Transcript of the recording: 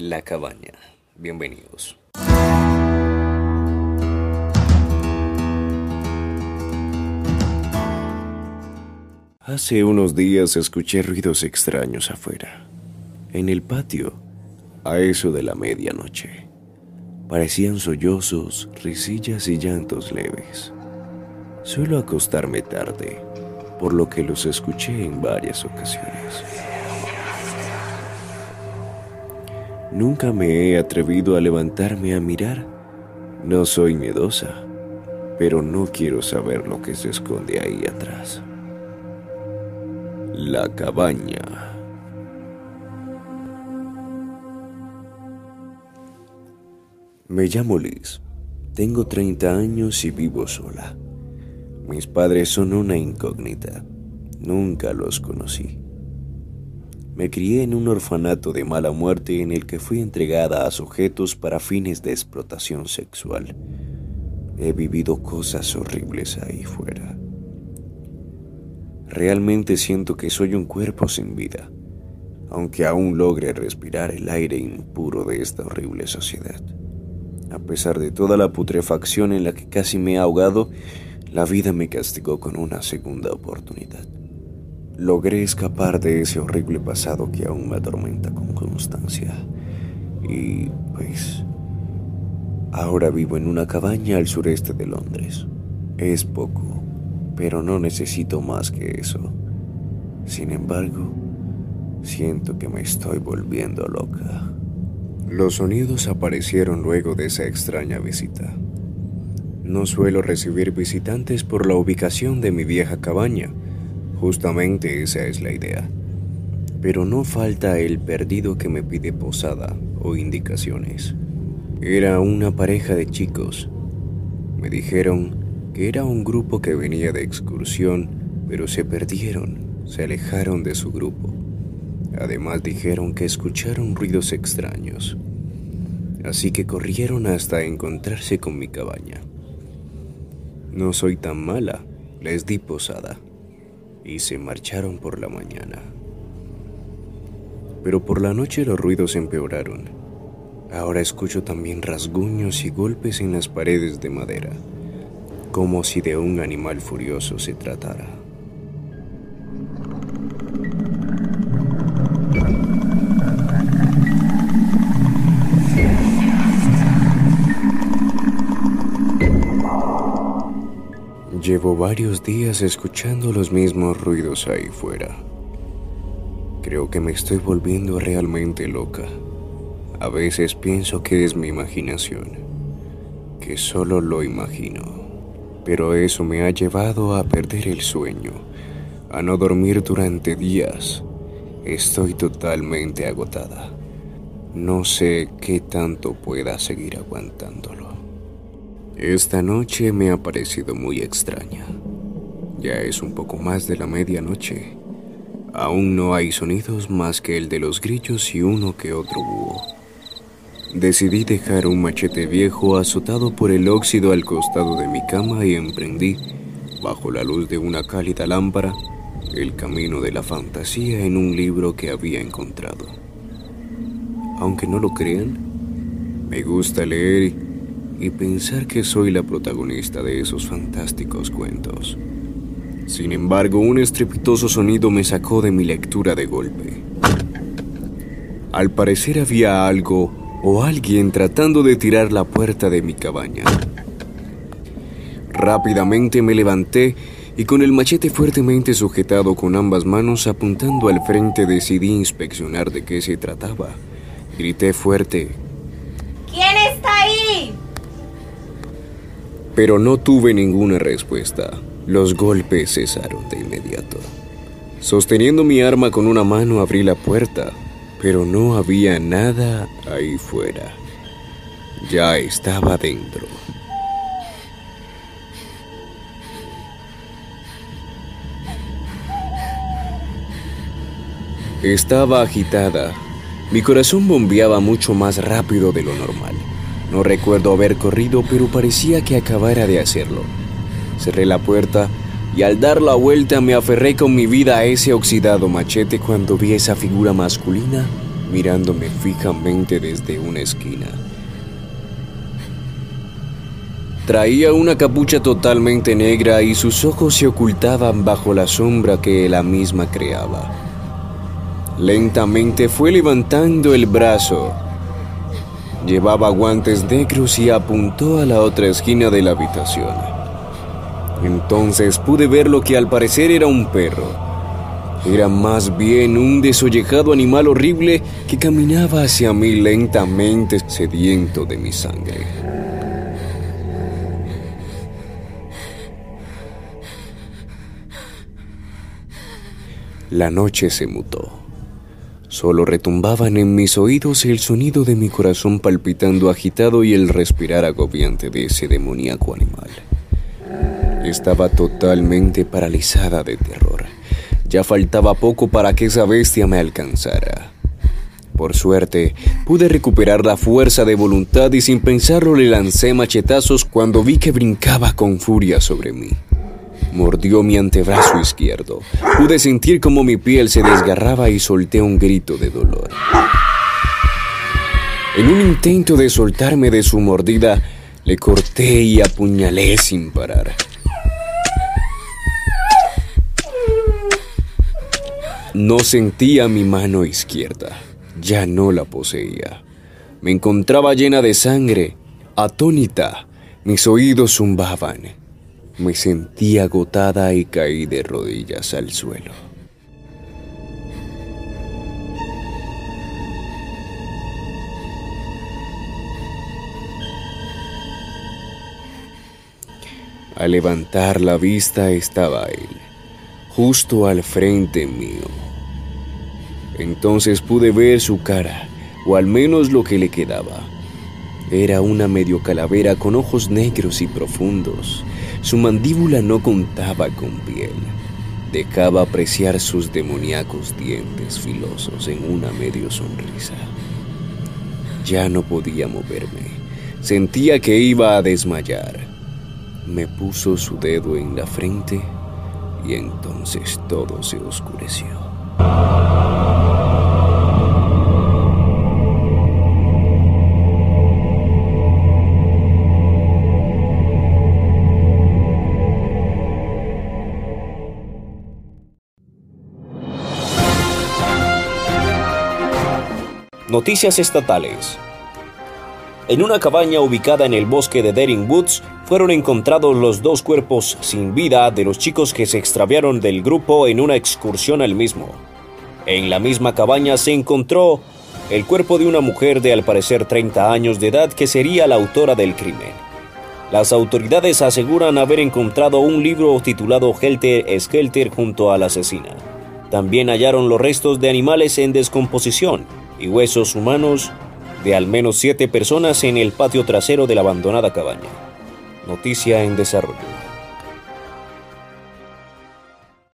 La cabaña. Bienvenidos. Hace unos días escuché ruidos extraños afuera, en el patio, a eso de la medianoche. Parecían sollozos, risillas y llantos leves. Suelo acostarme tarde, por lo que los escuché en varias ocasiones. Nunca me he atrevido a levantarme a mirar. No soy miedosa, pero no quiero saber lo que se esconde ahí atrás. La cabaña. Me llamo Liz. Tengo 30 años y vivo sola. Mis padres son una incógnita. Nunca los conocí. Me crié en un orfanato de mala muerte en el que fui entregada a sujetos para fines de explotación sexual. He vivido cosas horribles ahí fuera. Realmente siento que soy un cuerpo sin vida, aunque aún logre respirar el aire impuro de esta horrible sociedad. A pesar de toda la putrefacción en la que casi me he ahogado, la vida me castigó con una segunda oportunidad. Logré escapar de ese horrible pasado que aún me atormenta con constancia. Y pues... Ahora vivo en una cabaña al sureste de Londres. Es poco, pero no necesito más que eso. Sin embargo, siento que me estoy volviendo loca. Los sonidos aparecieron luego de esa extraña visita. No suelo recibir visitantes por la ubicación de mi vieja cabaña. Justamente esa es la idea. Pero no falta el perdido que me pide posada o indicaciones. Era una pareja de chicos. Me dijeron que era un grupo que venía de excursión, pero se perdieron, se alejaron de su grupo. Además dijeron que escucharon ruidos extraños, así que corrieron hasta encontrarse con mi cabaña. No soy tan mala, les di posada y se marcharon por la mañana. Pero por la noche los ruidos empeoraron. Ahora escucho también rasguños y golpes en las paredes de madera como si de un animal furioso se tratara. Llevo varios días escuchando los mismos ruidos ahí fuera. Creo que me estoy volviendo realmente loca. A veces pienso que es mi imaginación, que solo lo imagino pero eso me ha llevado a perder el sueño, a no dormir durante días. Estoy totalmente agotada. No sé qué tanto pueda seguir aguantándolo. Esta noche me ha parecido muy extraña. Ya es un poco más de la medianoche. Aún no hay sonidos más que el de los grillos y uno que otro búho. Decidí dejar un machete viejo azotado por el óxido al costado de mi cama y emprendí, bajo la luz de una cálida lámpara, el camino de la fantasía en un libro que había encontrado. Aunque no lo crean, me gusta leer y pensar que soy la protagonista de esos fantásticos cuentos. Sin embargo, un estrepitoso sonido me sacó de mi lectura de golpe. Al parecer había algo o alguien tratando de tirar la puerta de mi cabaña. Rápidamente me levanté y con el machete fuertemente sujetado con ambas manos apuntando al frente decidí inspeccionar de qué se trataba. Grité fuerte. ¿Quién? Pero no tuve ninguna respuesta. Los golpes cesaron de inmediato. Sosteniendo mi arma con una mano abrí la puerta pero no había nada ahí fuera. Ya estaba dentro. Estaba agitada. Mi corazón bombeaba mucho más rápido de lo normal. No recuerdo haber corrido, pero parecía que acabara de hacerlo. Cerré la puerta y al dar la vuelta me aferré con mi vida a ese oxidado machete cuando vi esa figura masculina mirándome fijamente desde una esquina. Traía una capucha totalmente negra y sus ojos se ocultaban bajo la sombra que la misma creaba. Lentamente fue levantando el brazo. Llevaba guantes negros y apuntó a la otra esquina de la habitación. Entonces pude ver lo que al parecer era un perro era más bien un desollejado animal horrible que caminaba hacia mí lentamente, sediento de mi sangre. La noche se mutó. Solo retumbaban en mis oídos el sonido de mi corazón palpitando agitado y el respirar agobiante de ese demoníaco animal. Estaba totalmente paralizada de terror. Ya faltaba poco para que esa bestia me alcanzara. Por suerte, pude recuperar la fuerza de voluntad y sin pensarlo le lancé machetazos cuando vi que brincaba con furia sobre mí. Mordió mi antebrazo izquierdo. Pude sentir como mi piel se desgarraba y solté un grito de dolor. En un intento de soltarme de su mordida, le corté y apuñalé sin parar. No sentía mi mano izquierda, ya no la poseía. Me encontraba llena de sangre, atónita, mis oídos zumbaban. Me sentí agotada y caí de rodillas al suelo. Al levantar la vista estaba él justo al frente mío. Entonces pude ver su cara, o al menos lo que le quedaba. Era una medio calavera con ojos negros y profundos. Su mandíbula no contaba con piel. Dejaba apreciar sus demoníacos dientes filosos en una medio sonrisa. Ya no podía moverme. Sentía que iba a desmayar. Me puso su dedo en la frente y entonces todo se oscureció. Noticias estatales. En una cabaña ubicada en el bosque de Daring Woods fueron encontrados los dos cuerpos sin vida de los chicos que se extraviaron del grupo en una excursión al mismo. En la misma cabaña se encontró el cuerpo de una mujer de al parecer 30 años de edad que sería la autora del crimen. Las autoridades aseguran haber encontrado un libro titulado Helter Skelter junto a la asesina. También hallaron los restos de animales en descomposición y huesos humanos de al menos siete personas en el patio trasero de la abandonada cabaña. Noticia en desarrollo.